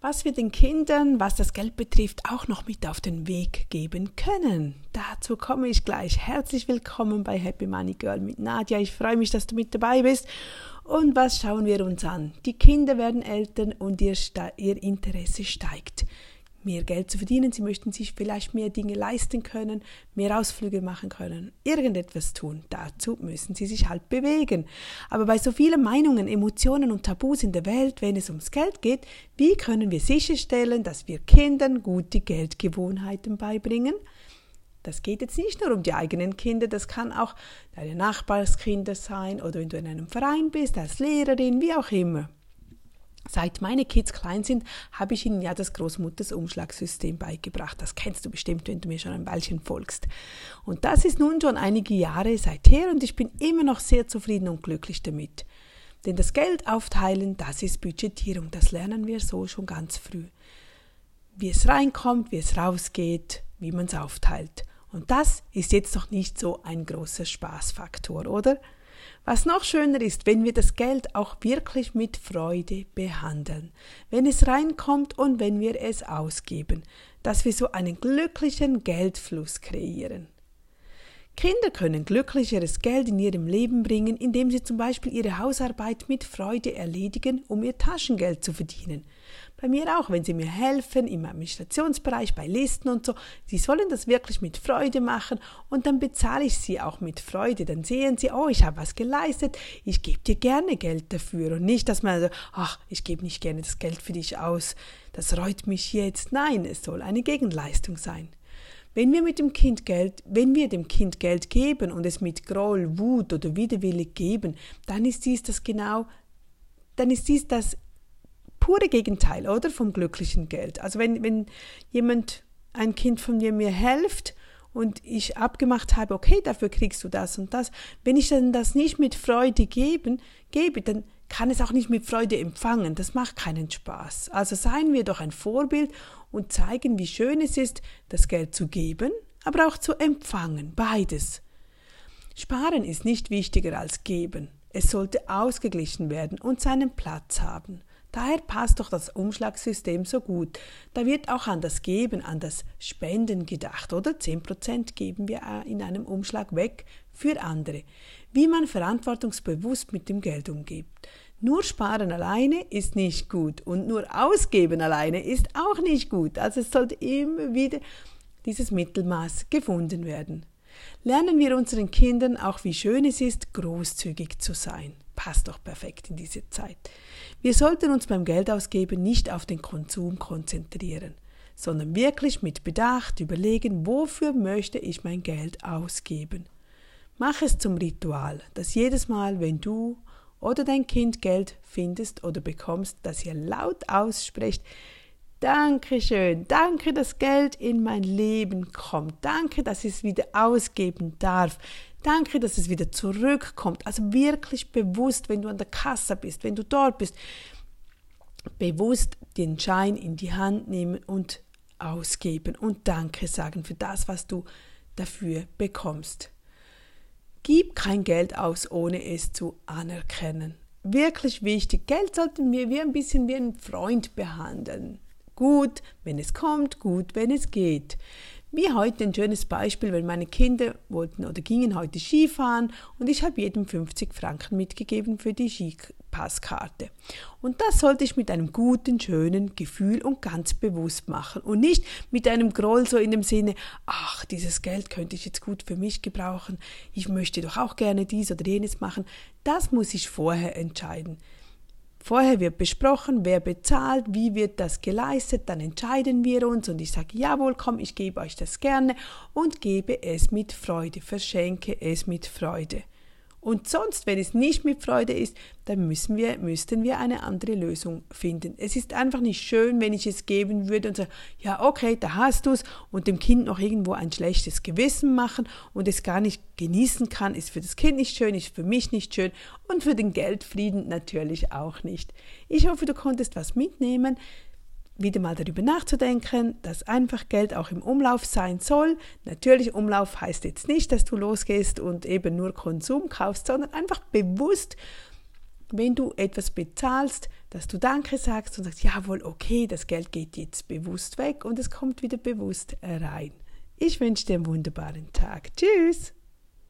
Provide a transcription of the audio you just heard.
was wir den Kindern, was das Geld betrifft, auch noch mit auf den Weg geben können. Dazu komme ich gleich. Herzlich willkommen bei Happy Money Girl mit Nadja. Ich freue mich, dass du mit dabei bist. Und was schauen wir uns an? Die Kinder werden Eltern und ihr, ihr Interesse steigt mehr Geld zu verdienen, sie möchten sich vielleicht mehr Dinge leisten können, mehr Ausflüge machen können, irgendetwas tun. Dazu müssen sie sich halt bewegen. Aber bei so vielen Meinungen, Emotionen und Tabus in der Welt, wenn es ums Geld geht, wie können wir sicherstellen, dass wir Kindern gute Geldgewohnheiten beibringen? Das geht jetzt nicht nur um die eigenen Kinder, das kann auch deine Nachbarskinder sein oder wenn du in einem Verein bist, als Lehrerin, wie auch immer. Seit meine Kids klein sind, habe ich ihnen ja das Großmutters Umschlagssystem beigebracht. Das kennst du bestimmt, wenn du mir schon ein Weilchen folgst. Und das ist nun schon einige Jahre seither und ich bin immer noch sehr zufrieden und glücklich damit. Denn das Geld aufteilen, das ist Budgetierung. Das lernen wir so schon ganz früh. Wie es reinkommt, wie es rausgeht, wie man es aufteilt. Und das ist jetzt noch nicht so ein großer Spaßfaktor, oder? Was noch schöner ist, wenn wir das Geld auch wirklich mit Freude behandeln, wenn es reinkommt und wenn wir es ausgeben, dass wir so einen glücklichen Geldfluss kreieren. Kinder können glücklicheres Geld in ihrem Leben bringen, indem sie zum Beispiel ihre Hausarbeit mit Freude erledigen, um ihr Taschengeld zu verdienen. Bei mir auch, wenn sie mir helfen im Administrationsbereich, bei Listen und so. Sie sollen das wirklich mit Freude machen und dann bezahle ich sie auch mit Freude. Dann sehen sie, oh, ich habe was geleistet, ich gebe dir gerne Geld dafür. Und nicht, dass man so, ach, ich gebe nicht gerne das Geld für dich aus, das reut mich jetzt. Nein, es soll eine Gegenleistung sein. Wenn wir mit dem Kind Geld, wenn wir dem Kind Geld geben und es mit Groll, Wut oder Widerwille geben, dann ist dies das genau, dann ist dies das pure Gegenteil, oder? Vom glücklichen Geld. Also wenn, wenn jemand, ein Kind von mir mir hilft und ich abgemacht habe, okay, dafür kriegst du das und das, wenn ich dann das nicht mit Freude geben, gebe, dann kann es auch nicht mit Freude empfangen. Das macht keinen Spaß. Also seien wir doch ein Vorbild und zeigen, wie schön es ist, das Geld zu geben, aber auch zu empfangen. Beides. Sparen ist nicht wichtiger als geben. Es sollte ausgeglichen werden und seinen Platz haben. Daher passt doch das Umschlagssystem so gut. Da wird auch an das Geben, an das Spenden gedacht, oder? 10% geben wir in einem Umschlag weg für andere. Wie man verantwortungsbewusst mit dem Geld umgeht. Nur sparen alleine ist nicht gut und nur ausgeben alleine ist auch nicht gut. Also es sollte immer wieder dieses Mittelmaß gefunden werden. Lernen wir unseren Kindern auch, wie schön es ist, großzügig zu sein. Passt doch perfekt in diese Zeit. Wir sollten uns beim Geldausgeben nicht auf den Konsum konzentrieren, sondern wirklich mit Bedacht überlegen, wofür möchte ich mein Geld ausgeben. Mach es zum Ritual, dass jedes Mal, wenn du oder dein Kind Geld findest oder bekommst, dass ihr laut aussprecht, Dankeschön, danke, dass Geld in mein Leben kommt. Danke, dass ich es wieder ausgeben darf. Danke, dass es wieder zurückkommt. Also wirklich bewusst, wenn du an der Kasse bist, wenn du dort bist, bewusst den Schein in die Hand nehmen und ausgeben und Danke sagen für das, was du dafür bekommst. Gib kein Geld aus, ohne es zu anerkennen. Wirklich wichtig. Geld sollten wir wie ein bisschen wie ein Freund behandeln. Gut, wenn es kommt, gut, wenn es geht. Wie heute ein schönes Beispiel, wenn meine Kinder wollten oder gingen heute Skifahren und ich habe jedem 50 Franken mitgegeben für die Skipasskarte. Und das sollte ich mit einem guten, schönen Gefühl und ganz bewusst machen und nicht mit einem Groll so in dem Sinne, ach, dieses Geld könnte ich jetzt gut für mich gebrauchen, ich möchte doch auch gerne dies oder jenes machen. Das muss ich vorher entscheiden. Vorher wird besprochen, wer bezahlt, wie wird das geleistet, dann entscheiden wir uns und ich sage, jawohl, komm, ich gebe euch das gerne und gebe es mit Freude, verschenke es mit Freude. Und sonst, wenn es nicht mit Freude ist, dann müssen wir, müssten wir eine andere Lösung finden. Es ist einfach nicht schön, wenn ich es geben würde und sage, ja, okay, da hast du es und dem Kind noch irgendwo ein schlechtes Gewissen machen und es gar nicht genießen kann, ist für das Kind nicht schön, ist für mich nicht schön und für den Geldfrieden natürlich auch nicht. Ich hoffe, du konntest was mitnehmen wieder mal darüber nachzudenken, dass einfach Geld auch im Umlauf sein soll. Natürlich, Umlauf heißt jetzt nicht, dass du losgehst und eben nur Konsum kaufst, sondern einfach bewusst wenn du etwas bezahlst, dass du Danke sagst und sagst, jawohl, okay, das Geld geht jetzt bewusst weg und es kommt wieder bewusst rein. Ich wünsche dir einen wunderbaren Tag. Tschüss!